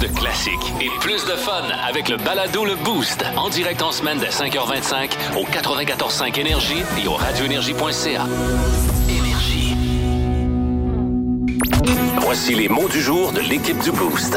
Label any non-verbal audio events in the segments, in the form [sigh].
De classiques et plus de fun avec le balado Le Boost. En direct en semaine dès 5h25 au 94.5 Énergie et au radioénergie.ca. Énergie. Voici les mots du jour de l'équipe du Boost.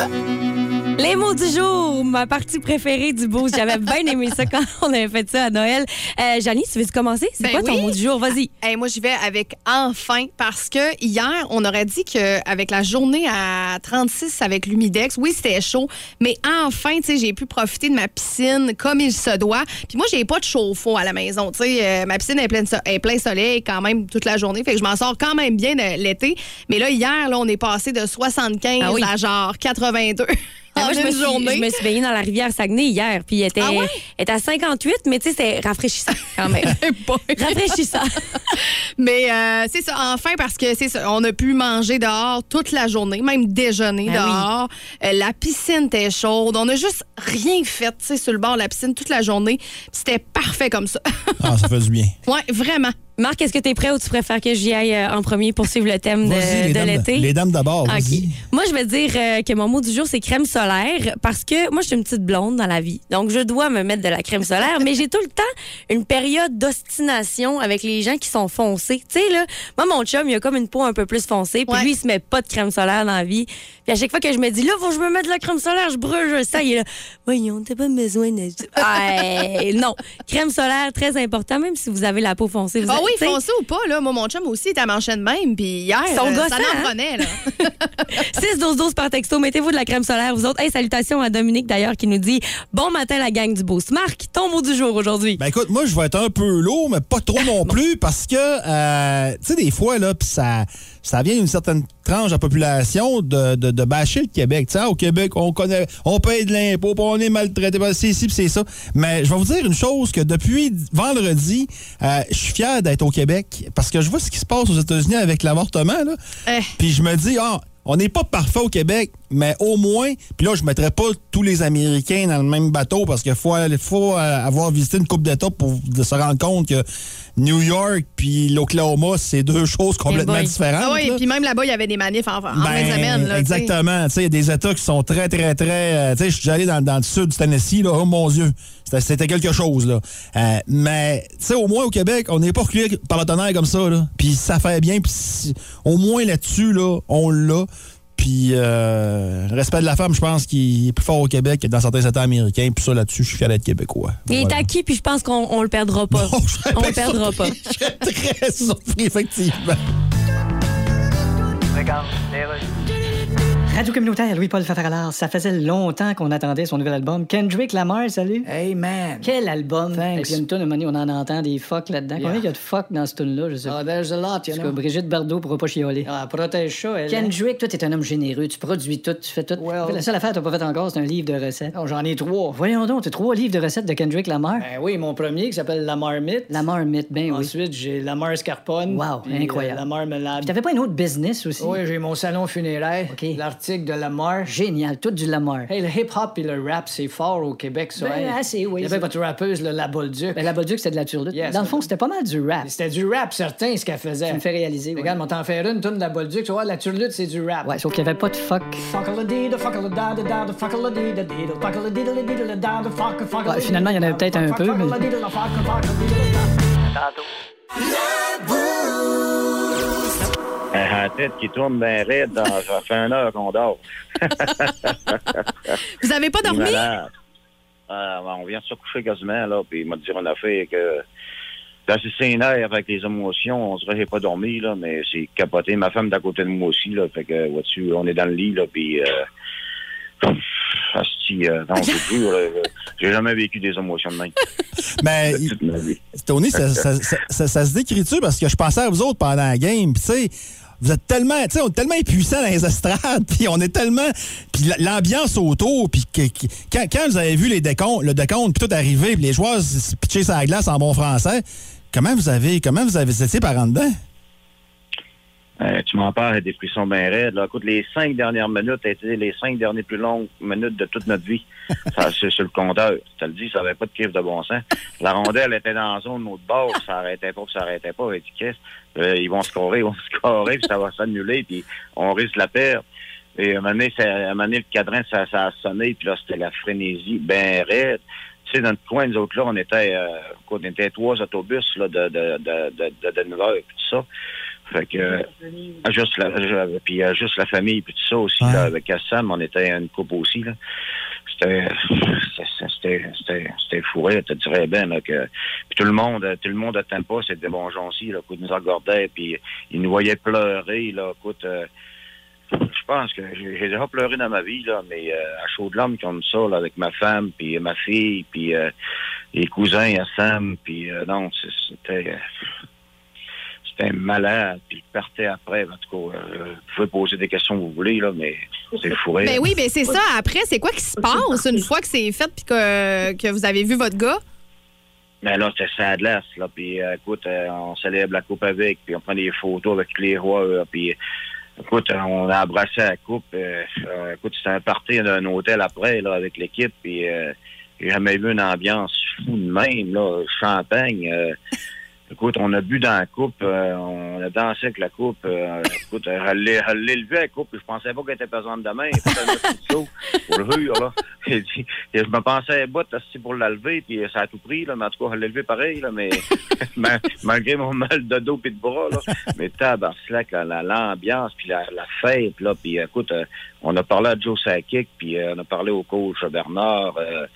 Les mots du jour, ma partie préférée du boost. J'avais bien aimé ça quand [laughs] on avait fait ça à Noël. Euh, Janie, tu veux commencer? C'est Ben quoi ton oui. mot du jour? Vas-y. Hey, moi, j'y vais avec enfin parce que hier, on aurait dit qu'avec la journée à 36 avec l'humidex, oui, c'était chaud, mais enfin, tu sais, j'ai pu profiter de ma piscine comme il se doit. Puis moi, j'ai pas de chauffe-eau à la maison. Tu sais, euh, ma piscine est pleine, so- est plein soleil quand même toute la journée. Fait que je m'en sors quand même bien de l'été. Mais là, hier, là, on est passé de 75 Ah oui. à genre 82. Ben, en moi, je me, suis, journée. je me suis baignée dans la rivière Saguenay hier, puis elle était, Ah ouais? elle était à 58, mais tu sais, c'était rafraîchissant quand même. [laughs] rafraîchissant. [laughs] Mais euh, c'est ça, enfin, parce que c'est ça, on a pu manger dehors toute la journée, même déjeuner Ben dehors. Euh, la piscine était chaude. On a juste rien fait, tu sais, sur le bord de la piscine toute la journée. C'était parfait comme ça. Ah, ça fait du bien. [laughs] ouais, vraiment. Marc, est-ce que tu es prêt ou tu préfères que j'y aille euh, en premier pour suivre le thème de, les, de dames, l'été? les dames d'abord. OK. Moi, je vais dire euh, que mon mot du jour, c'est crème solaire parce que moi, je suis une petite blonde dans la vie. Donc, je dois me mettre de la crème solaire, mais j'ai tout le temps une période d'ostination avec les gens qui sont foncés. Tu sais, là, moi, mon chum, il a comme une peau un peu plus foncée, puis Ouais. lui, il se met pas de crème solaire dans la vie. Puis à chaque fois que je me dis, là, faut que je me mette de la crème solaire, je brûle, je sais, il est là, voyons, t'as pas besoin de. Ah, non. Crème solaire, très important, même si vous avez la peau foncée. Vous Ah oui, tu sais, foncé ou pas, là. Moi, mon chum aussi était à mancher de même. Puis hier, Ils sont euh, ça hein? en prenait, là. 6 12 12 par texto, mettez-vous de la crème solaire, vous autres. Hey, salutations à Dominique d'ailleurs qui nous dit Bon matin la gang du Boost. Marc, ton mot du jour aujourd'hui. Ben écoute, moi, je vais être un peu lourd, mais pas trop non [laughs] plus, parce que, euh, tu sais, des fois, là, pis ça, ça vient d'une certaine tranche de la population de, de, de bâcher le Québec. Tu sais, au Québec, on connaît, on paye de l'impôt, puis on est maltraité, ben, c'est ici, puis c'est ça. Mais je vais vous dire une chose, que depuis vendredi, euh, je suis fier d'être au Québec, parce que je vois ce qui se passe aux États-Unis avec l'avortement, là. Eh. Puis je me dis, ah, on n'est pas parfait au Québec, mais au moins, puis là, je ne mettrais pas tous les Américains dans le même bateau parce qu'il faut, faut euh, avoir visité une coupe d'État pour se rendre compte que New York puis l'Oklahoma, c'est deux choses complètement différentes. Ah oui, puis même là-bas, il y avait des manifs en, en fin de Ben, semaine. Là, exactement. Tu sais, Il y a des États qui sont très, très, très. euh, tu sais, je suis allé dans, dans le sud du Tennessee, là. Oh mon Dieu. C'était- quelque chose, là. Euh, mais, tu sais, au moins au Québec, on n'est pas reculé par le tonnerre comme ça, là. Puis ça fait bien. Puis si- au moins là-dessus, là, on l'a. Puis, euh, le respect de la femme, je pense qu'il est plus fort au Québec que dans certains États américains. Puis ça, là-dessus, je suis fier d'être québécois. Il est acquis, puis je pense qu'on on le perdra pas. Bon, on le perdra pas. Je serais très surpris, effectivement. Radio communautaire Louis-Paul Fafaralard, ça faisait longtemps qu'on attendait son nouvel album. Kendrick Lamar, salut. Hey man. Quel album! Thanks. Et puis il y a une tonne, on en entend des fuck là-dedans. Yeah. Combien il y a de fuck dans ce tune-là, je sais pas. Oh, there's a lot, you En tout cas, know. Brigitte Bardot pourra pas chialer. Ah, protège ça, elle. hein? Kendrick, toi, t'es un homme généreux. Tu produis tout, tu fais tout. Well- La seule affaire que t'as pas fait encore, c'est un livre de recettes. Non, j'en ai trois. Voyons donc, t'as trois livres de recettes de Kendrick Lamar. Ben oui, mon premier qui s'appelle La Marmite. La marmite, ben oui. Ensuite, j'ai La Mascarpone. Wow, puis, incroyable. euh, la Marmelade. Puis t'avais pas un autre business aussi? Oui, j'ai mon salon funéraire. OK. L'article de Lamar. Génial, tout du Lamar. Hey, le hip-hop et le rap, c'est fort au Québec, ça. Ben, hey. assez, oui. Il y avait votre rappeuse, là, La Bolduc. Ben, la Bolduc, c'était de la turlute. Yes. Dans le fond, c'était pas mal du rap. C'était du rap certain, ce qu'elle faisait. Tu me fais réaliser, ouais. Regarde, on t'en fait une, tourne de La Bolduc. Tu vois, la turlute, c'est du rap. Ouais, sauf qu'il y avait pas de fuck. Ouais, finalement, il y en avait peut-être un peu, mais- En tête qui tourne bien raide, dans, ça fait une heure qu'on dort. [laughs] Vous avez pas dormi? Ah, on vient de se coucher quasiment, là, puis il m'a dit une affaire que dans ces scénaires avec les émotions, on dirait que j'ai pas dormi, là, mais c'est capoté. Ma femme d'à côté de moi aussi, là, fait que, vois-tu, on est dans le lit, là, puis... Euh, asti, euh, non, c'est [laughs] dur, là. J'ai jamais vécu des émotions de même. Mais [laughs] de toute ma vie. Tony, ça, ça, ça, ça- ça se décrit-tu? Parce que je pensais à vous autres pendant la game, tu sais, vous êtes tellement, tu sais, on est tellement impuissants dans les estrades, [laughs] puis on est tellement, puis l'ambiance autour, puis que- quand vous avez vu les décomptes, le décompte, puis tout arriver, puis les joueurs se pitcher sur la glace en bon français, comment vous avez, comment vous avez été par en dedans? Euh, tu m'en parles, des frissons bien raides. Là. Écoute, les cinq dernières minutes étaient les cinq dernières plus longues minutes de toute notre vie. [laughs] Ça, c'est sur le compteur. Te le dis, ça n'avait pas de kiff de bon sens. La rondelle était dans la zone de notre bord, ça arrêtait pas, ça arrêtait pas. Et? Euh, ils vont scorer, ils vont scorer, puis ça va s'annuler, puis on risque de la perdre. Et à un moment donné, ça- à un moment donné, le cadran, ça, ça a sonné, puis là, c'était la frénésie ben raide. Tu sais, dans le coin, nous autres, là, on était, euh, on était trois autobus, là, de, de, de, de, de Denver, puis tout ça. Fait que, euh, juste la, puis euh, juste la famille, puis tout ça aussi, Ouais. là, avec Sam, on était une couple aussi, là. C'était, c'était, fourré, tu dirais bien, là, que, puis tout le monde, tout le monde attend pas, gens aussi, là, écoute, ils nous regardaient, puis ils nous voyaient pleurer, là, écoute, euh, je pense que j'ai déjà pleuré dans ma vie, là, mais euh, à chaud de l'homme comme ça, là, avec ma femme, puis ma fille, puis euh, les cousins à Sam, puis euh, non, c'était... C'était malade, puis il partait après. En tout cas, euh, vous pouvez poser des questions que vous voulez, là, mais c'est fourré. Ben oui, ben c'est ça. Après, c'est quoi qui se passe une fois que c'est fait puis que, que vous avez vu votre gars? Mais là, c'était ça glace, là. Puis, euh, écoute, euh, on célèbre la coupe avec, puis on prend des photos avec tous les rois, là, puis, écoute, on a embrassé la coupe. euh, euh, écoute, c'était un party d'un hôtel après, là, avec l'équipe, puis euh, j'ai jamais vu une ambiance fou de même, là, champagne. Écoute, on a bu dans la coupe, euh, on a dansé avec la coupe. euh, [laughs] écoute, elle l'a elle l'a coupe, je pensais pas qu'elle était pesante de main. Elle petit saut pour le rire, là. [laughs] Et je me pensais bout aussi pour la lever, puis ça a tout pris, là, mais en tout cas, elle l'a pareil, là, mais [laughs] ma- malgré mon mal de dos et de bras, là, mais la- l'ambiance, puis la, la fête, là, puis écoute, euh, on a parlé à Joe Sakic, puis euh, on a parlé au coach Bernard, euh,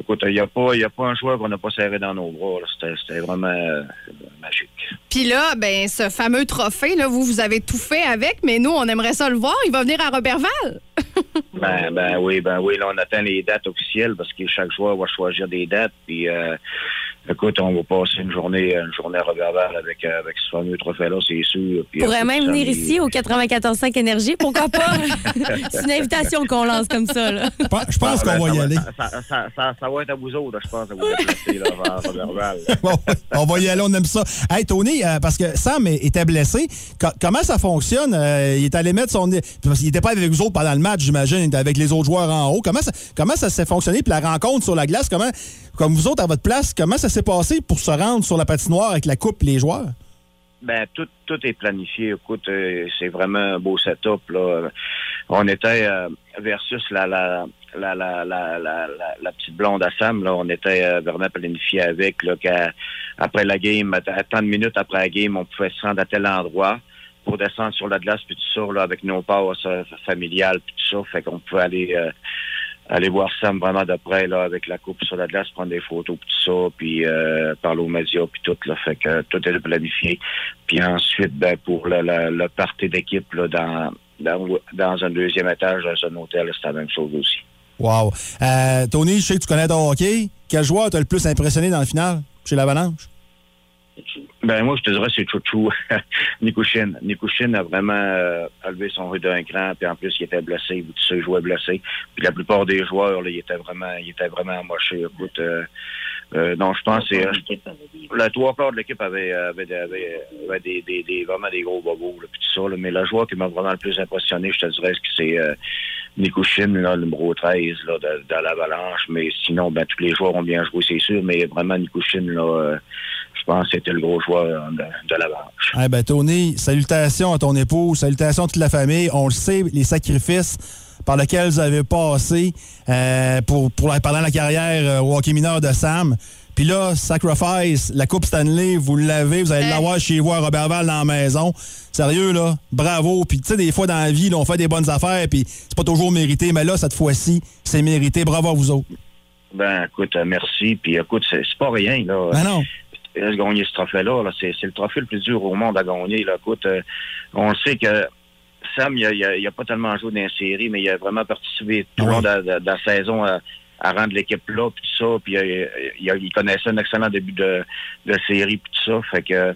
écoute, il n'y a, pas- y a pas un joueur qu'on n'a pas serré dans nos bras, c'était vraiment euh, magique. Puis là, ben ce fameux trophée, là, vous, vous avez tout fait avec, mais nous, on aimerait ça le voir. Il va venir à Robertval. [laughs] Ben, ben oui, ben oui, là, on attend les dates officielles parce que chaque joueur va choisir des dates. Puis, euh, écoute, on va passer une journée, une journée à Roberval avec, euh, avec ce fameux trophée-là, c'est sûr. Puis, pourrait écoute, même venir ici au 94.5 Énergie, pourquoi pas? [laughs] C'est une invitation qu'on lance comme ça. Là. Je pense- Je pense Ah, ben, qu'on va y ça aller. Ça, ça, ça, ça- ça va être à vous autres, je pense, à vous là, Roberval. [laughs] Bon, on va y aller, on aime ça. Hey, Tony, euh, parce que Sam était blessé. Co- comment ça fonctionne? Euh, il est allé mettre son. Parce qu'il n'était pas avec vous autres pendant le match, j'imagine. Il était avec les autres joueurs en haut. Comment ça, comment ça s'est fonctionné? Puis la rencontre sur la glace, comment, comme vous autres à votre place, comment ça s'est passé pour se rendre sur la patinoire avec la coupe les joueurs? Ben, tout, tout est planifié. Écoute, euh, c'est vraiment un beau setup. Là. On était euh, versus la, la, la, la, petite blonde à Sam. Là. On était euh, vraiment planifié avec. Là, après la game, à, tant de minutes après la game, on pouvait se rendre à tel endroit pour descendre sur la glace puis tout ça, là, avec nos passes familiales puis tout ça. Fait qu'on pouvait aller... aller voir Sam vraiment de près là avec la coupe sur la glace, prendre des photos puis tout ça, puis euh, parler aux médias puis tout là, fait que tout est planifié. Puis ensuite, ben pour le, le, le party d'équipe là dans, dans un deuxième étage dans un hôtel, c'est la même chose aussi. Wow. Euh, Tony, je sais que tu connais ton hockey. Quel joueur t'a le plus impressionné dans le final chez l'Avalanche? Ben moi, je te dirais, c'est Chouchou, [laughs] Nikushin. Nikushin a vraiment euh, élevé son rythme d'un cran, puis en plus, il était blessé, tout ça, il jouait blessé. Puis la plupart des joueurs, là, ils étaient vraiment, ils étaient vraiment. Écoute, euh, euh, non, je pense que c'est... euh, Le trois quarts de l'équipe avait, avait, avait, avait des, des, des- vraiment des gros bobos, là, puis tout ça. là. mais le joueur qui m'a vraiment le plus impressionné, je te dirais que c'est euh, le numéro 13 là, de, de l'Avalanche. Mais sinon, ben, tous les joueurs ont bien joué, c'est sûr, mais vraiment Nikushin, là, euh, je pense que c'était le gros joueur de, de l'Avalanche. Eh ben, Tony, salutations à ton épouse, salutations à toute la famille. On le sait, les sacrifices par lesquels vous avez passé euh, pour, pendant la carrière euh, au hockey mineur de Sam. Puis là, Sacrifice, la Coupe Stanley, vous l'avez, vous allez Hey. l'avoir chez vous à Robertval dans la maison. Sérieux, là, bravo. Puis tu sais, des fois dans la vie, là, on fait des bonnes affaires, puis c'est pas toujours mérité, mais là, cette fois-ci, c'est mérité. Bravo à vous autres. Ben, écoute, euh, merci. Puis écoute, c'est pas rien, là. Ben non. gagner ce trophée-là. Là, c'est, c'est le trophée le plus dur au monde à gagner. Là. Écoute, euh, on sait que Sam, il a, il a- il a pas tellement joué dans les séries, mais il a vraiment participé tout le long de, de- de la saison à, à rendre l'équipe là, puis tout ça. Puis euh, il, connaissait un excellent début de, de série, puis tout ça. Fait que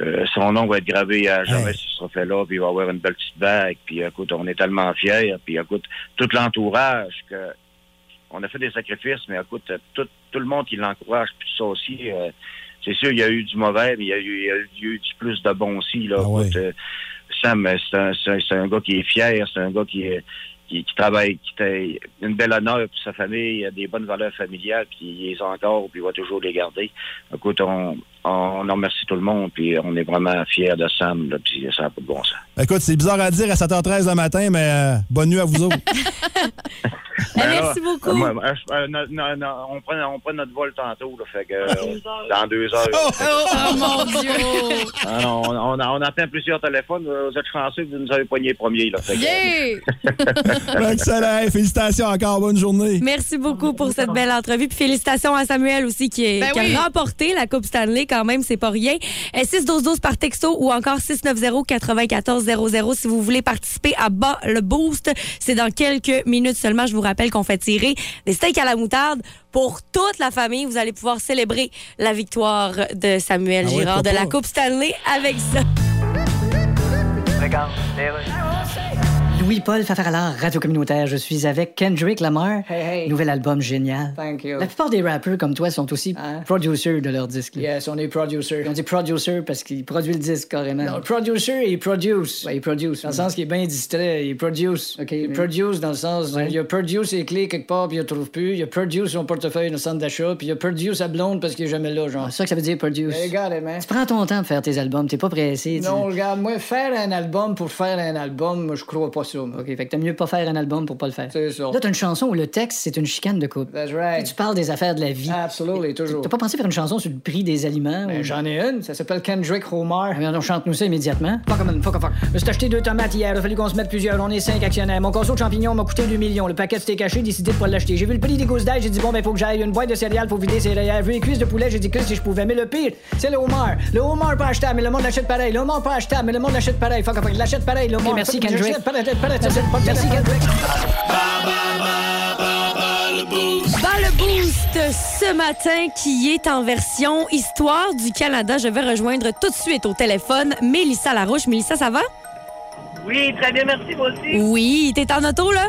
euh, son nom va être gravé à jamais sur ce trophée-là, puis il va avoir une belle petite bague. Puis écoute, on est tellement fiers. Puis écoute, tout l'entourage que on a fait des sacrifices, mais écoute, tout, tout le monde qui l'encourage, puis ça aussi, euh, c'est sûr, il y a eu du mauvais, mais il y a eu, il y a du plus de bon aussi. Là. Ah ouais. Euh, Sam, c'est un, un- gars qui est fier, c'est un gars qui qui, qui travaille, qui était une belle honneur pour sa famille, il a des bonnes valeurs familiales, puis il les a encore, puis il va toujours les garder. Écoute, on, on, en remercie tout le monde, puis on est vraiment fiers de Sam, là, puis ça n'a pas de bon sens. Écoute, c'est bizarre à dire à 7h13 le matin, mais euh, bonne nuit à vous autres. [laughs] Ben merci là, beaucoup. euh, moi, euh, je- euh, non, non, non, on, prend, on prend notre vol tantôt, là, fait que, euh, dans deux heures. Oh mon Dieu! Ah non, on, on, on attend plusieurs téléphones. Vous êtes chanceux vous nous avez poigné premier. Là, fait que- Yeah! [laughs] Excellent. Félicitations encore. Bonne journée. Merci beaucoup pour cette belle entrevue. Puis félicitations à Samuel aussi qui, est- Ben qui oui. a remporté la Coupe Stanley quand même, c'est pas rien. 6-12-12 par texto ou encore 690-9400 si vous voulez participer à bas le boost. C'est dans quelques minutes seulement. Je vous rappelle qu'on fait tirer des steaks à la moutarde pour toute la famille. Vous allez pouvoir célébrer la victoire de Samuel Ah ouais, Girard de la? Coupe Stanley avec ça. Louis-Paul Fafaralard, radio communautaire. Je suis avec Kendrick Lamar. Hey, hey. Nouvel album génial. Thank you. La plupart des rappeurs comme toi sont aussi Hein? producers de leur disque. là. Yes, on est producer. On dit producer parce qu'ils produisent le disque carrément. Non, producer, il produce. Ouais, ils produce. Dans le sens qu'il est bien distrait, il produce. OK, il produce dans le sens, Ouais. il a produce ses clés quelque part, puis il ne trouve plus. Il a produce son portefeuille dans le centre d'achat, puis il a produce sa blonde parce qu'il est jamais là, genre. C'est ça que ça veut dire produce. Regarde, man. Tu prends ton temps pour faire tes albums, t'es pas pressé. Non, regarde, moi, faire un album pour faire un album, moi, je crois pas ça. OK, fait que t'aimes mieux pas faire un album pour pas le faire. C'est ça. Là, t'as une chanson où le texte, c'est une chicane de couple. That's Tu right. parles des affaires de la vie. Absolutely, toujours. T'as pas pensé faire une chanson sur le prix des aliments? Ben, ou- J'en ai une, ça s'appelle Kendrick Homer. Ah, on chante-nous ça immédiatement. Fuck, man, fuck, fuck. Je me suis acheté deux tomates hier, il a fallu qu'on se mette plusieurs. On est cinq actionnaires. Mon conso de champignons m'a coûté 2 millions. Le paquet c'était caché, décidé de pas l'acheter. J'ai vu le prix des gousses d'ail, j'ai dit bon, ben, faut que j'aille une boîte de céréales pour vider rayères. Vu les cuisses de poulet, j'ai dit que si je pouvais. Mais le pire, c'est le homard. Le homard pas achetable, mais le monde l'achète pareil. Le homard pas achetable, mais le monde l'achète pareil. Fuck, fuck, il l'achète pareil, le homard. merci, Fuck, Kendrick. Le boost ce matin qui est en version Histoire du Canada, je vais rejoindre tout de suite au téléphone Mélissa Larouche. Mélissa, ça va? Oui, très bien, merci, moi aussi. Oui, t'es en auto, là?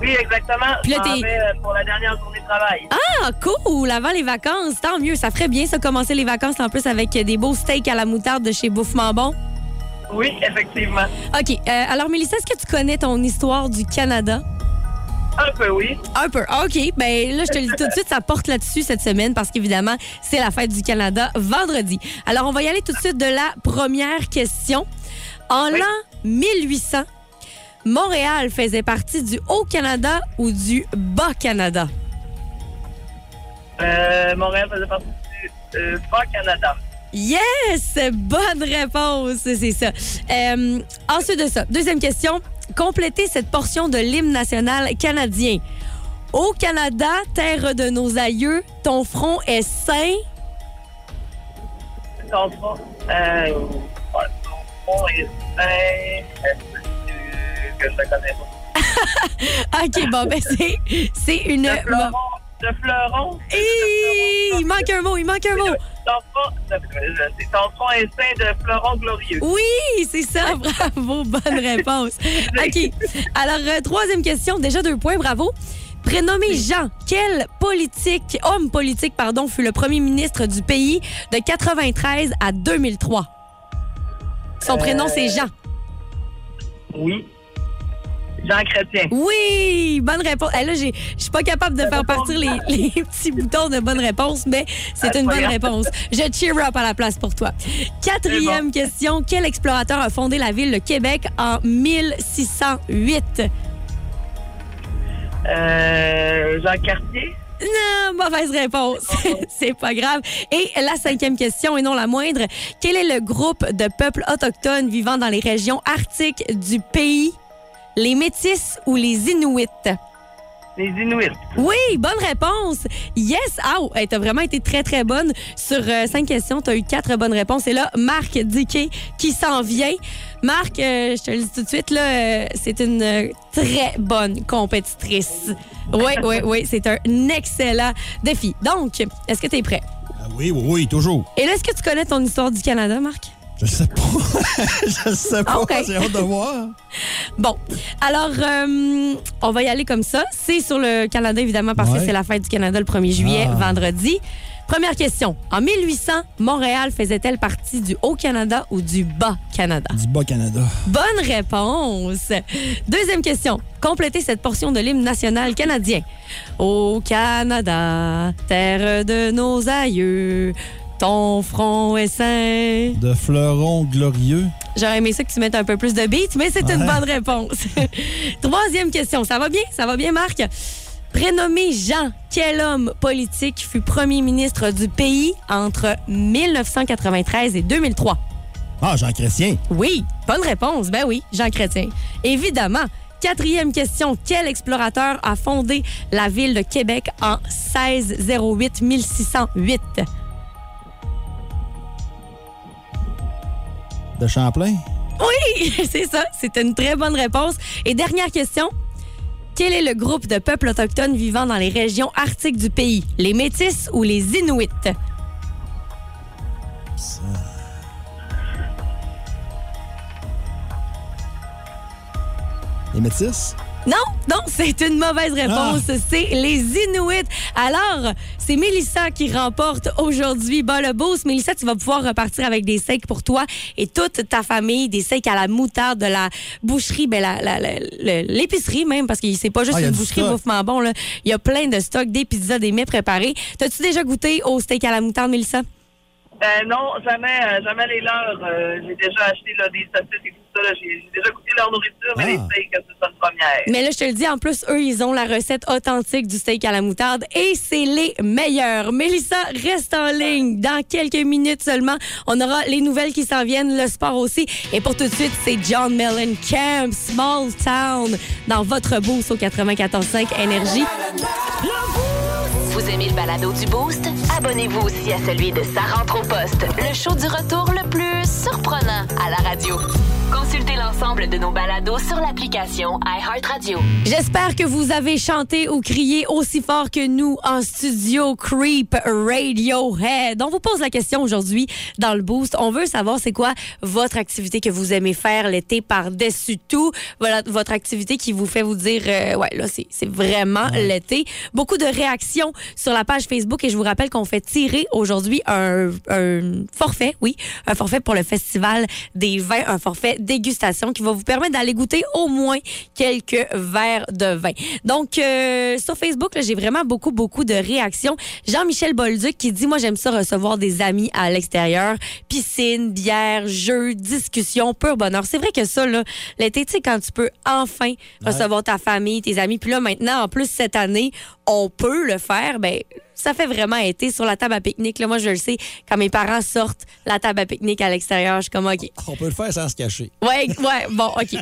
Oui, exactement. Puis là, t'es- vais, euh, pour la dernière journée de travail. Ah, cool! Avant les vacances, tant mieux. Ça ferait bien, ça, commencer les vacances en plus avec des beaux steaks à la moutarde de chez Bouffement Bon. Oui, effectivement. OK. euh, alors, Mélissa, est-ce que tu connais ton histoire du Canada? Un peu, oui. Un peu. OK. Ben là, je te le dis tout de suite, ça porte là-dessus cette semaine parce qu'évidemment, c'est la fête du Canada vendredi. Alors, on va y aller tout de suite de la première question. En Oui. l'an 1800, Montréal faisait partie du Haut-Canada ou du Bas-Canada? Euh, Montréal faisait partie du euh, Bas-Canada. Yes! Bonne réponse, c'est ça. Euh, ensuite de ça, deuxième question. Complétez cette portion de l'hymne national canadien. Au Canada, terre de nos aïeux, ton front est saint. Ton front, euh, ton front est sain. Est-ce que je connais pas? [laughs] OK, bon, ben c'est, c'est une... De fleuron. De fleuron. Hi! Il manque un mot, il manque un mot. Ton front, de- c'est ton front est sain de fleuron glorieux. Oui, c'est ça, [laughs] bravo, bonne réponse. [laughs] OK, alors, euh, troisième question, déjà deux points, bravo. Prénommé Jean, quel politique, homme politique, pardon, fut le premier ministre du pays de 93 à 2003? Son prénom, c'est Jean. Oui. Jean Chrétien. Oui, bonne réponse. Eh, là, je suis pas capable de faire partir les, les [laughs] petits boutons de bonne réponse, mais c'est Ah, une bonne réponse. Je cheer up à la place pour toi. Quatrième question. Quel explorateur a fondé la ville de Québec en 1608? Euh, Jean Cartier? Non, mauvaise réponse. [laughs] c'est pas grave. Et la cinquième question, et non la moindre. Quel est le groupe de peuples autochtones vivant dans les régions arctiques du pays? Les Métis ou les Inuits? Les Inuits. Oui, bonne réponse. Yes. Ah, oh, hey, t'as vraiment été très, très bonne. Sur euh, cinq questions, t'as eu quatre bonnes réponses. Et là, Marc Diquet qui s'en vient. Marc, euh, je te le dis tout de suite, là, euh, c'est une euh, très bonne compétitrice. Oui, oui, [laughs] oui, c'est un excellent défi. Donc, est-ce que t'es prêt? Ah oui, oui, oui, toujours. Et là, est-ce que tu connais ton histoire du Canada, Marc? Je sais pas. [laughs] je sais pas. OK. J'ai hâte de voir. Bon, alors, euh, on va y aller comme ça. C'est sur le Canada, évidemment, parce que c'est la fête du Canada le 1er juillet, Ah. vendredi. Première question. En 1800, Montréal faisait-elle partie du Haut-Canada ou du Bas-Canada? Du Bas-Canada. Bonne réponse. Deuxième question. Complétez cette portion de l'hymne national canadien. Au Canada, terre de nos aïeux, ton front est. De fleurons glorieux. J'aurais aimé ça que tu mettes un peu plus de beat, mais c'est une bonne réponse. [laughs] Troisième question. Ça va bien? Ça va bien, Marc? Prénommé Jean, quel homme politique fut premier ministre du pays entre 1993 et 2003? Ah, Jean Chrétien. Oui, bonne réponse. Ben oui, Jean Chrétien. Évidemment. Quatrième question. Quel explorateur a fondé la ville de Québec en 1608-1608? De Champlain? Oui, [laughs] c'est ça. C'est une très bonne réponse. Et dernière question. Quel est le groupe de peuples autochtones vivant dans les régions arctiques du pays? Les Métis ou les Inuits? Les Métis? Non, non, c'est une mauvaise réponse. Ah. C'est les Inuits. Alors, c'est Mélissa qui remporte aujourd'hui bas le boost. Mélissa, tu vas pouvoir repartir avec des steaks pour toi et toute ta famille, des steaks à la moutarde de la boucherie, ben la- la- la- le- l'épicerie même, parce que c'est pas juste Ah, il y a une boucherie bouffement bon. Là. Il y a plein de stocks, des pizzas, des mets préparés. T'as-tu déjà goûté au steak à la moutarde, Mélissa? Euh, non, jamais, euh, jamais les leurs. Euh, j'ai déjà acheté là, des saucisses et tout ça. J'ai déjà goûté leur nourriture, mais Ah. les steaks, c'est une première. Mais là, je te le dis, en plus, eux, ils ont la recette authentique du steak à la moutarde et c'est les meilleurs. Mélissa, reste en ligne. Dans quelques minutes seulement, on aura les nouvelles qui s'en viennent, le sport aussi. Et pour tout de suite, c'est John Mellencamp, Small Town, dans votre boost au 94.5 Énergie. Vous aimez le balado du Boost? Abonnez-vous aussi à celui de Sa rentre au poste, le show du retour le plus surprenant à la radio. Consultez l'ensemble de nos balados sur l'application iHeartRadio. J'espère que vous avez chanté ou crié aussi fort que nous en studio Creep Radiohead. On vous pose la question aujourd'hui dans le boost. On veut savoir c'est quoi votre activité que vous aimez faire l'été par-dessus tout. Voilà votre activité qui vous fait vous dire euh, ouais là c'est c'est vraiment l'été. Beaucoup de réactions sur la page Facebook et je vous rappelle qu'on fait tirer aujourd'hui un, un forfait, oui, un forfait pour le festival des vins, un forfait dégustation qui va vous permettre d'aller goûter au moins quelques verres de vin. Donc, euh, sur Facebook, j'ai vraiment beaucoup, beaucoup de réactions. Jean-Michel Bolduc qui dit, moi, j'aime ça recevoir des amis à l'extérieur. Piscine, bière, jeux, discussion, pur bonheur. C'est vrai que ça, là, l'été, tu sais, quand tu peux enfin recevoir ta famille, tes amis, puis là, maintenant, en plus, cette année, on peut le faire, ben ça fait vraiment été sur la table à pique-nique. Moi, je le sais, quand mes parents sortent la table à pique-nique à l'extérieur, je suis comme, OK. On peut le faire sans se cacher. Ouais, ouais, bon, OK.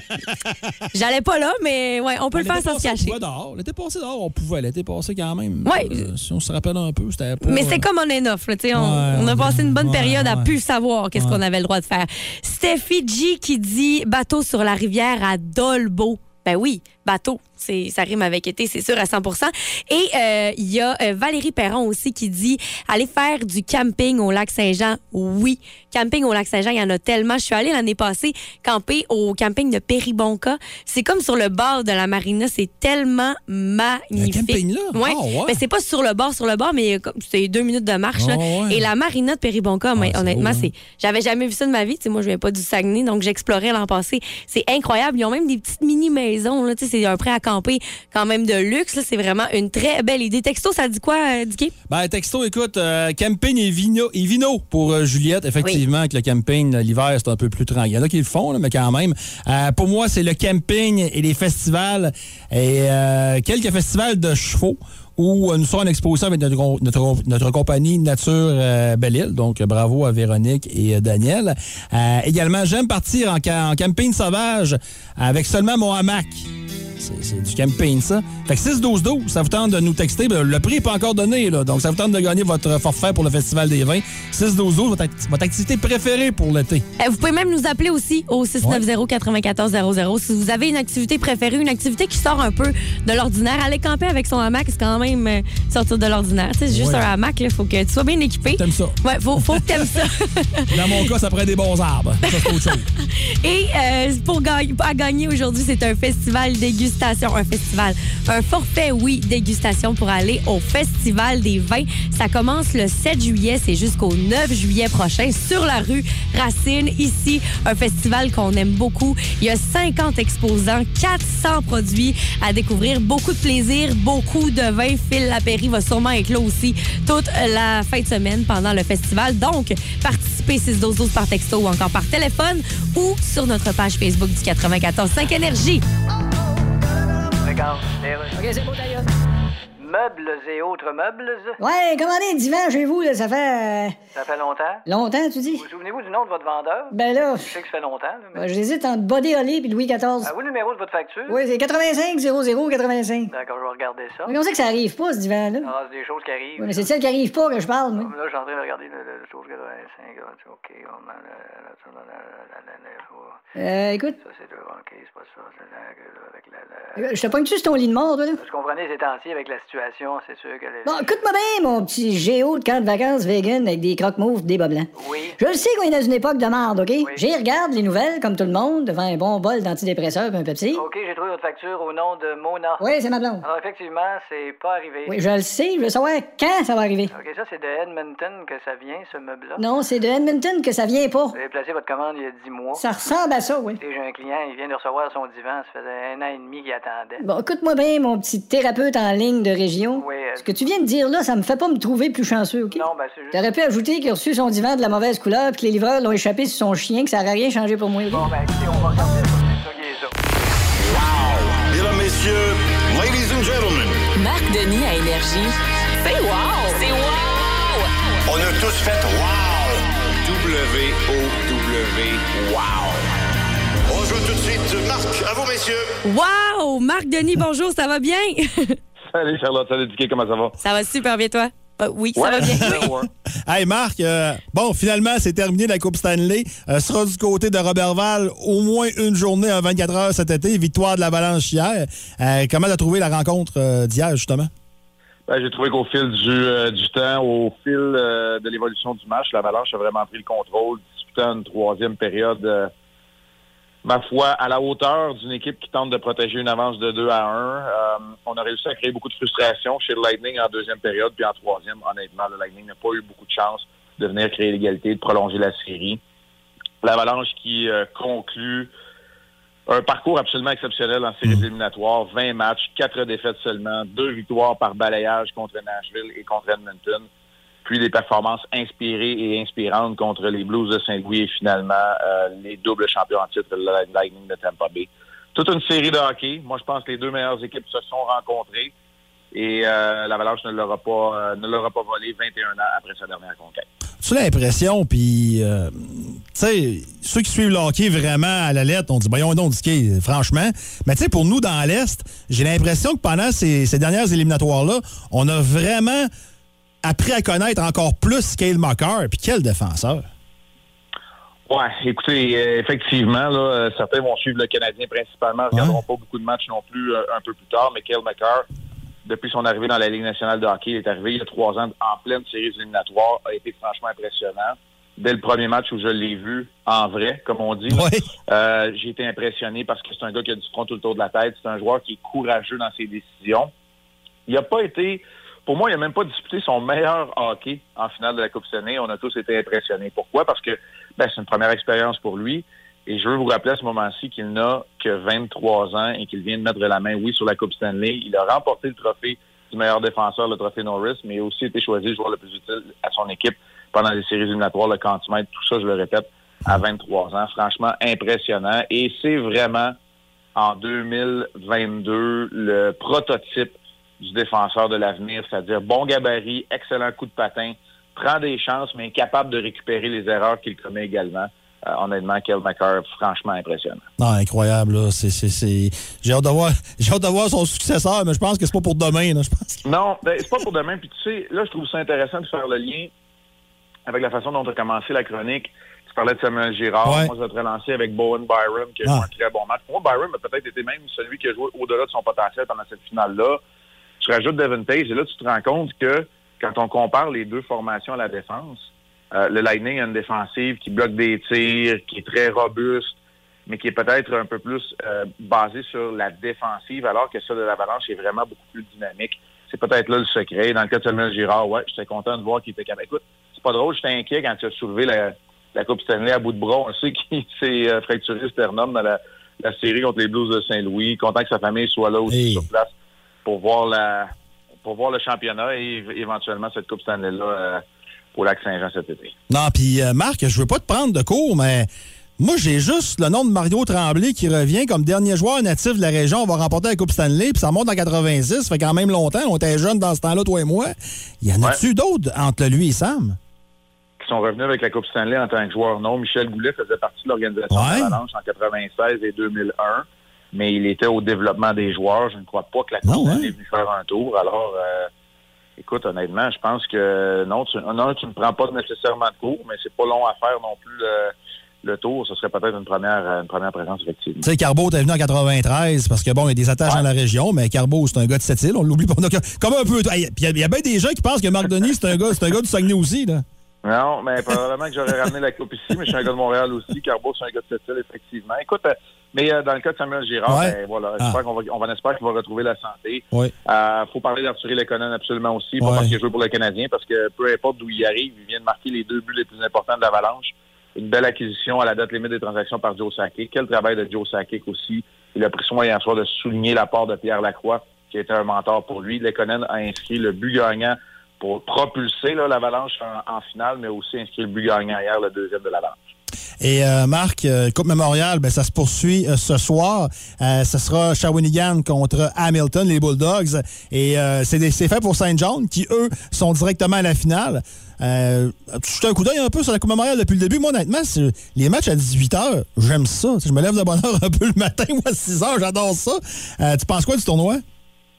[laughs] J'allais pas là, mais ouais, on peut le faire sans se on cacher. dehors. L'été passé dehors, on pouvait. L'été passé quand même. Ouais. Euh, si on se rappelle un peu, c'était pas. Mais c'est comme on est là, sais, on, Ouais, on a passé une bonne ouais, période à ouais. plus savoir qu'est-ce qu'on avait le droit de faire. Steffi G qui dit bateau sur la rivière à Dolbeau. Ben oui, bateau, ça rime avec été, c'est sûr à 100% Et euh, il y a euh, Valérie Perron aussi qui dit aller faire du camping au lac Saint-Jean. Oui, camping au lac Saint-Jean, il y en a tellement. Je suis allée l'année passée camper au camping de Péribonca. C'est comme sur le bord de la marina, c'est tellement magnifique. camping là? Ouais. Ah, ouais. Ben, c'est pas sur le bord, sur le bord, mais comme- c'est deux minutes de marche. là. Ah, ouais. Et la marina de Péribonca, mais c'est honnêtement, hein. c'est j'avais jamais vu ça de ma vie. Moi, je viens pas du Saguenay, donc j'explorais l'an passé. C'est incroyable. Ils ont même des petites mini-maisons. là. C'est un prêt à camper quand même de luxe. C'est vraiment une très belle idée. Texto, ça dit quoi, euh, Dicky? Ben, texto, écoute, euh, camping et vino, et vino pour euh, Juliette. Effectivement, avec le camping, l'hiver, c'est un peu plus tranquille. Il y en a qui le font, mais quand même. Euh, pour moi, c'est le camping et les festivals et euh, quelques festivals de chevaux où nous sommes en exposition avec notre, notre, notre compagnie Nature euh, Belle-Île. Donc, bravo à Véronique et Daniel. Également, j'aime partir en, en camping sauvage avec seulement mon hamac. C'est- du camping, ça. Fait que 6-12-12, ça vous tente de nous texter. Ben, le prix n'est pas encore donné, là. Donc, ça vous tente de gagner votre forfait pour le Festival des vins. 6-12-12, votre, act- votre activité préférée pour l'été. Euh, Vous pouvez même nous appeler aussi au 690-9400. Si vous avez une activité préférée, une activité qui sort un peu de l'ordinaire, aller camper avec son hamac, c'est quand même euh, sortir de l'ordinaire. C'est juste Ouais. un hamac, il faut que tu sois bien équipé. T'aimes ça? Ouais, faut, faut que t'aimes ça. [laughs] Dans mon cas, ça prend des bons arbres. Ça, c'est autre chose. Et euh, pour gagner, à gagner aujourd'hui, c'est un festival dégustation un festival, un forfait, oui, dégustation pour aller au Festival des vins. Ça commence le 7 juillet, c'est jusqu'au 9 juillet prochain sur la rue Racine. Ici, un festival qu'on aime beaucoup. Il y a 50 exposants, 400 produits à découvrir, beaucoup de plaisir, beaucoup de vins. Phil Lapéry va sûrement être là aussi toute la fin de semaine pendant le festival. Donc, participez 612 par texto ou encore par téléphone ou sur notre page Facebook du 94 5 Énergie. Regarde, OK, c'est beau, d'ailleurs. Meubles et autres meubles. Ouais, commandez un divan chez vous, là, ça fait. euh, Ça fait longtemps. longtemps, tu dis? Vous souvenez-vous du nom de votre vendeur? Ben là, Je sais que ça fait longtemps, là, mais... euh, j'hésite entre Body Holly et Louis XIV. Ah, vous, le numéro de votre facture? Oui, c'est 85 00 85. D'accord, je vais regarder ça. Mais comment ça que ça arrive pas, ce divan-là? Ah, c'est des choses qui arrivent. Ouais, mais c'est celle qui arrive pas que je parle, moi. Là, je suis en train de regarder le, le, le chose 85. là, OK, on a le- Euh, écoute, Ça, c'est le... OK, c'est pas ça. C'est avec la... la- je te pogne-tu sur ton lit de mort, toi, là? Vous comprenez, ces temps-ci, avec la situation, c'est sûr que... Bon, écoute-moi bien, mon petit géo de camp de vacances vegan avec des croque-mauves, des bas blancs. Oui. Je le sais qu'on est dans une époque de merde, OK? J'y regarde les nouvelles, comme tout le monde, devant un bon bol d'antidépresseurs et un Pepsi. OK, j'ai trouvé votre facture au nom de Mona. Oui, c'est ma blonde. Alors, effectivement, c'est pas arrivé. Oui, je le sais, je veux savoir quand ça va arriver. OK, ça, c'est de Edmonton que ça vient, ce meuble-là. Non, c'est de Edmonton que ça vient pas. Vous avez placé votre commande il y a 10 mois. Ça ressemble à ça, oui. J'ai un client, il vient de recevoir son divan. Ça faisait un an et demi qu'il attendait. Bon, écoute-moi bien, mon petit thérapeute en ligne de région. Oui, euh, Ce que tu viens de dire là, ça me fait pas me trouver plus chanceux, OK? Non, ben, c'est juste... T'aurais pu ajouter qu'il a reçu son divan de la mauvaise couleur puis que les livreurs l'ont échappé sur son chien, que ça n'aurait rien changé pour moi. OK? Bon, ben, écoutez, on va regarder ça. Mesdames, messieurs, ladies and gentlemen, Marc Denis à Énergie. C'est wow! C'est wow! on a tous fait wow! W-O-W, wow! On joue tout de suite. Marc, à vous, messieurs. Wow! Marc Denis, bonjour, ça va bien? [laughs] [laughs] Salut Charlotte, salut Dicky, comment ça va? ça va super bien, toi? Euh, oui, ça va bien. [laughs] [laughs] Hey Marc, euh, bon, finalement, c'est terminé la Coupe Stanley. Euh, sera du côté de Robertval au moins une journée à 24 heures cet été. Victoire de l'Avalanche hier. Euh, comment t'as trouvé la rencontre euh, d'hier, justement? Ben, j'ai trouvé qu'au fil du, euh, du temps, au fil euh, de l'évolution du match, l'Avalanche a vraiment pris le contrôle, disputant une troisième période, euh, ma foi, à la hauteur d'une équipe qui tente de protéger une avance de 2 à 1. Euh, on a réussi à créer beaucoup de frustration chez le Lightning en deuxième période, puis en troisième, honnêtement, le Lightning n'a pas eu beaucoup de chance de venir créer l'égalité, de prolonger la série. L'Avalanche qui euh, conclut un parcours absolument exceptionnel en séries éliminatoires. 20 matchs, 4 défaites seulement, 2 victoires par balayage contre Nashville et contre Edmonton. Puis des performances inspirées et inspirantes contre les Blues de Saint-Louis et finalement euh, les doubles champions en titre, le Lightning de Tampa Bay. Toute une série de hockey. Moi, je pense que les deux meilleures équipes se sont rencontrées et euh, l'Avalanche ne l'aura pas, euh, ne l'aura pas volé 21 ans après sa dernière conquête. Tu as l'impression, puis, euh, tu sais, ceux qui suivent le hockey vraiment à la lettre, on dit, voyons donc, Dicky, franchement. Mais tu sais, pour nous, dans l'Est, j'ai l'impression que pendant ces dernières éliminatoires-là, on a vraiment appris à connaître encore plus Cale Mocker. Puis quel défenseur. Ouais, écoutez, euh, effectivement, là, euh, certains vont suivre le Canadien principalement, ne regarderont pas beaucoup de matchs non plus euh, un peu plus tard, mais Kyle McCarr, depuis son arrivée dans la Ligue nationale de hockey, il est arrivé il y a trois ans en pleine série éliminatoire, a été franchement impressionnant. Dès le premier match où je l'ai vu en vrai, comme on dit, euh, j'ai été impressionné parce que c'est un gars qui a du front tout le tour de la tête. C'est un joueur qui est courageux dans ses décisions. Il n'a pas été, pour moi, il n'a même pas disputé son meilleur hockey en finale de la Coupe Stanley. On a tous été impressionnés. Pourquoi? Parce que ben, c'est une première expérience pour lui. Et je veux vous rappeler à ce moment-ci qu'il n'a que 23 ans et qu'il vient de mettre la main, oui, sur la Coupe Stanley. Il a remporté le trophée du meilleur défenseur, le trophée Norris, mais il a aussi été choisi joueur le plus utile à son équipe pendant les séries éliminatoires, le cantimètre, tout ça, je le répète, à 23 ans. Franchement, impressionnant. Et c'est vraiment, en 2022, le prototype du défenseur de l'avenir, c'est-à-dire bon gabarit, excellent coup de patin, prend des chances, mais incapable de récupérer les erreurs qu'il commet également. Euh, honnêtement, Kel McCarr, franchement impressionnant. Non, incroyable, là. C'est, c'est, c'est... J'ai, hâte de voir, [laughs] j'ai hâte de voir son successeur, mais je pense que c'est pas pour demain. Là. Je pense que- Non, ben, c'est pas pour demain. Puis tu sais, là, je trouve ça intéressant de faire le lien avec la façon dont tu as commencé la chronique. Tu parlais de Samuel Girard. Ouais. Moi, je vais te relancer avec Bowen Byram, qui a Ah. joué un très bon match. Moi, Byram a peut-être été même celui qui a joué au-delà de son potentiel pendant cette finale-là. Tu rajoutes Devin Taze, et là, tu te rends compte que quand on compare les deux formations à la défense, euh, le Lightning a une défensive qui bloque des tirs, qui est très robuste, mais qui est peut-être un peu plus euh, basé sur la défensive, alors que ça de l'Avalanche est vraiment beaucoup plus dynamique. C'est peut-être là le secret. Dans le cas de Samuel Girard, ouais, j'étais content de voir qu'il était capable. Écoute, c'est pas drôle, j'étais inquiet quand tu as soulevé la, la Coupe Stanley à bout de bras. On sait [laughs] qu'il s'est euh, fracturé sternum dans la, la série contre les Blues de Saint-Louis. Content que sa famille soit là aussi Hey. sur place pour voir la pour voir le championnat et éventuellement cette Coupe Stanley-là euh, au lac Saint-Jean cet été. Non, puis euh, Marc, je veux pas te prendre de cours, mais moi, j'ai juste le nom de Mario Tremblay qui revient comme dernier joueur natif de la région. On va remporter la Coupe Stanley, puis ça remonte en 86. Ça fait quand même longtemps. On était jeunes dans ce temps-là, toi et moi. Y en a-tu d'autres entre lui et Sam? Qui sont revenus avec la Coupe Stanley en tant que joueur non. Michel Goulet faisait partie de l'organisation Ouais. de l'Avalanche en 96 et 2001, mais il était au développement des joueurs. Je ne crois pas que la Coupe Non, Stanley ouais. est venue faire un tour. Alors, euh, écoute, honnêtement, je pense que non, tu, non, tu ne prends pas nécessairement de cours, mais c'est pas long à faire non plus le, le tour. Ce serait peut-être une première, une première présence, effectivement. Tu sais, Carbeau est venu en 93 parce que, bon, il y a des attaches dans la région, mais Carbeau, c'est un gars de cette île. On l'oublie pas. Comme un peu. Il y a- il y a, bien des gens qui pensent que Marc Denis, c'est un gars, c'est un gars du Saguenay aussi, là. Non, mais probablement que j'aurais ramené la coupe ici, mais je suis un gars de Montréal aussi. Carbo, c'est un gars de cette île, effectivement. Écoute, euh, mais euh, dans le cas de Samuel Girard, Ouais. ben, voilà, Ah. qu'on va, on va espérer qu'il va retrouver la santé. Oui. Euh, faut parler d'Arthur Lekonen absolument aussi, pas Ouais. parce qu'il joue pour le Canadien, parce que peu importe d'où il arrive, il vient de marquer les deux buts les plus importants de l'Avalanche. Une belle acquisition à la date limite des transactions par Joe Sakic. Quel travail de Joe Sakic aussi. Il a pris soin hier soir de souligner l'apport de Pierre Lacroix, qui était un mentor pour lui. Lekonen a inscrit le but gagnant pour propulser l'Avalanche en, en finale, mais aussi inscrit le but gagnant hier, le deuxième de l'Avalanche. Et euh, Marc, euh, Coupe Mémorial, ben, ça se poursuit euh, ce soir. Ce sera Shawinigan contre Hamilton, les Bulldogs. Et c'est fait pour Saint John, qui, eux, sont directement à la finale. Euh, tu jettes un coup d'œil un peu sur la Coupe Mémorial depuis le début. Moi, honnêtement, les matchs à 18h, j'aime ça. Je me lève de bonne heure un peu le matin, [laughs] moi, à 6h, j'adore ça. Euh, tu penses quoi du tournoi?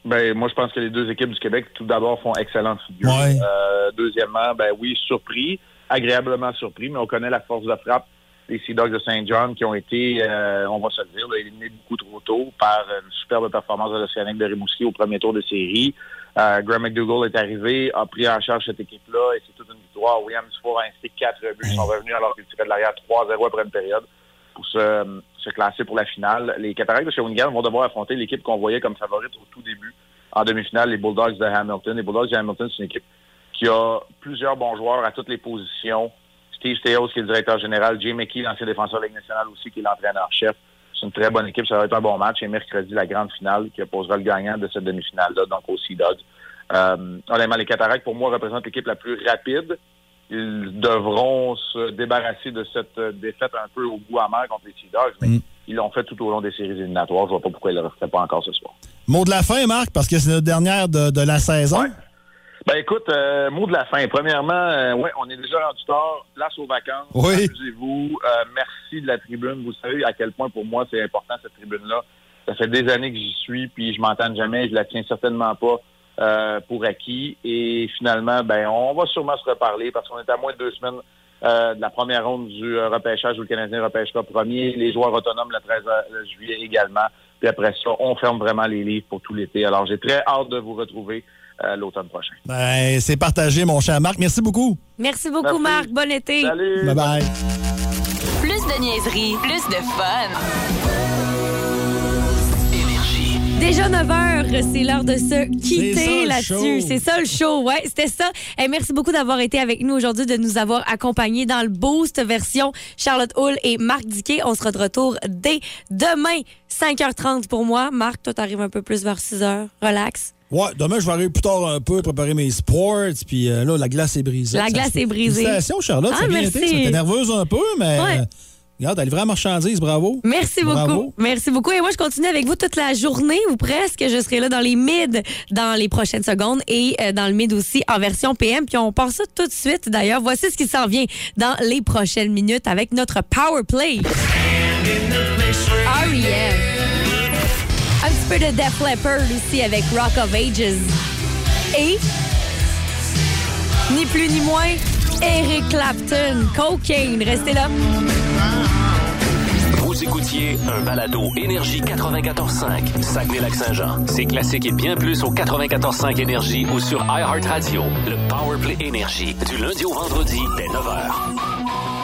Ben, moi, je pense que les deux équipes du Québec, tout d'abord, font excellente figure. Ouais. Euh, deuxièmement, ben oui, surpris, agréablement surpris, mais on connaît la force de frappe des Sea Dogs de Saint John qui ont été, euh, on va se le dire, éliminés beaucoup trop tôt par une superbe performance de l'Océanique de Rimouski au premier tour de série. Euh, Graham McDougall est arrivé, a pris en charge cette équipe-là et c'est toute une victoire. William Dufour a inscrit quatre buts. Ils sont revenus alors qu'ils tiraient de l'arrière 3-0 après une période pour se, se classer pour la finale. Les Cataractes de Shawinigan vont devoir affronter l'équipe qu'on voyait comme favorite au tout début en demi-finale, les Bulldogs de Hamilton. Les Bulldogs de Hamilton, c'est une équipe qui a plusieurs bons joueurs à toutes les positions. Steve Steos, qui est le directeur général. Jay McKee, l'ancien défenseur de la Ligue nationale aussi, qui est l'entraîneur-chef. C'est une très bonne équipe. Ça va être un bon match. Et mercredi, la grande finale qui opposera le gagnant de cette demi-finale-là, donc aux Sea Dogs. Euh, honnêtement, les Cataractes, pour moi, représentent l'équipe la plus rapide. Ils devront se débarrasser de cette euh, défaite un peu au goût amer contre les Sea Dogs, mais ils l'ont fait tout au long des séries éliminatoires. Je vois pas pourquoi ils ne le referaient pas encore ce soir. Mot de la fin, Marc, parce que c'est notre dernière de, de la saison. Ben écoute, euh, mot de la fin. Premièrement, euh, ouais, on est déjà rendu tard. Place aux vacances. Oui. Amusez-vous. Euh, merci de la tribune. Vous savez à quel point pour moi c'est important cette tribune-là. Ça fait des années que j'y suis, puis je m'entends jamais. Je la tiens certainement pas euh, pour acquis. Et finalement, ben on va sûrement se reparler parce qu'on est à moins de deux semaines euh, de la première ronde du euh, repêchage où le Canadien repêchera premier. Les joueurs autonomes le 13 juillet également. Puis après ça, on ferme vraiment les livres pour tout l'été. Alors j'ai très hâte de vous retrouver euh, l'automne prochain. Ben, c'est partagé, mon cher Marc. Merci beaucoup. Merci beaucoup, Marc. Bon été. Salut. Bye bye. Plus de niaiserie, plus de fun. Déjà 9 h, c'est l'heure de se quitter là-dessus. C'est ça le show, ouais, c'était ça. Et merci beaucoup d'avoir été avec nous aujourd'hui, de nous avoir accompagnés dans le Boost version Charlotte Hull et Marc Diquet. On sera de retour dès demain, 5h30 pour moi. Marc, toi, t'arrives un peu plus vers 6h. Relax. Ouais, demain, je vais arriver plus tard un peu, préparer mes sports, puis euh, là, la glace est brisée. La Ça glace est brisée. Félicitations, Charlotte, Ah, c'est bien merci. été. Tu étais nerveuse un peu, mais Ouais. euh, regarde, elle est vraiment marchandise, bravo. Merci beaucoup. Bravo. Merci beaucoup. Et moi, je continue avec vous toute la journée ou presque. Je serai là dans les mid dans les prochaines secondes et euh, dans le mid aussi en version PM. Puis on part ça tout de suite. D'ailleurs, voici ce qui s'en vient dans les prochaines minutes avec notre Power Play. R.E.M. Un petit peu de Def Leppard aussi avec Rock of Ages. Et, ni plus ni moins, Eric Clapton, Cocaine. Restez là. Vous écoutiez un balado Énergie 94.5, Saguenay-Lac-Saint-Jean. C'est classique et bien plus au 94.5 Énergie ou sur iHeartRadio. Le Powerplay Énergie, du lundi au vendredi dès 9h.